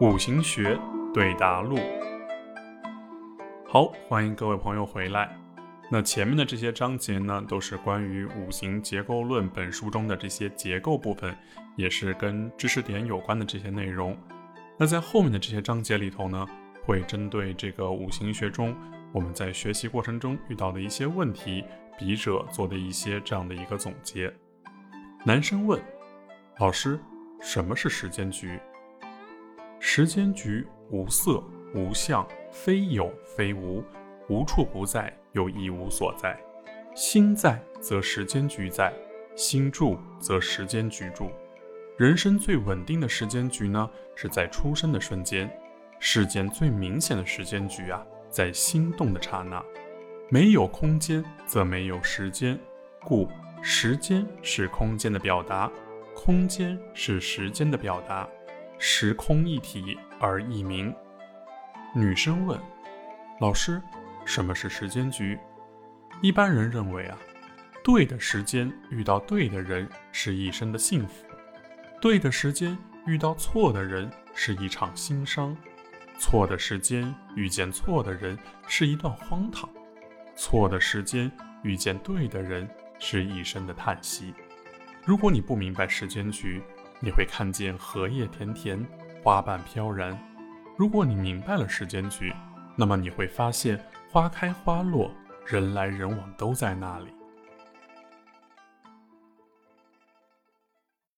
五行学对答录，好，欢迎各位朋友回来。那前面的这些章节呢，都是关于《五行结构论》本书中的这些结构部分，也是跟知识点有关的这些内容。那在后面的这些章节里头呢，会针对这个五行学中我们在学习过程中遇到的一些问题，笔者做的一些这样的一个总结。男生问老师：“什么是时间局？”时间局无色无相，非有非无，无处不在，又一无所在。心在则时间局在，心住则时间局住。人生最稳定的时间局呢，是在出生的瞬间；世间最明显的时间局啊，在心动的刹那。没有空间，则没有时间，故时间是空间的表达，空间是时间的表达。时空一体而异名。女生问：“老师，什么是时间局？”一般人认为啊，对的时间遇到对的人是一生的幸福，对的时间遇到错的人是一场心伤，错的时间遇见错的人是一段荒唐，错的时间遇见对的人是一生的叹息。如果你不明白时间局，你会看见荷叶田田，花瓣飘然。如果你明白了时间局，那么你会发现花开花落，人来人往都在那里。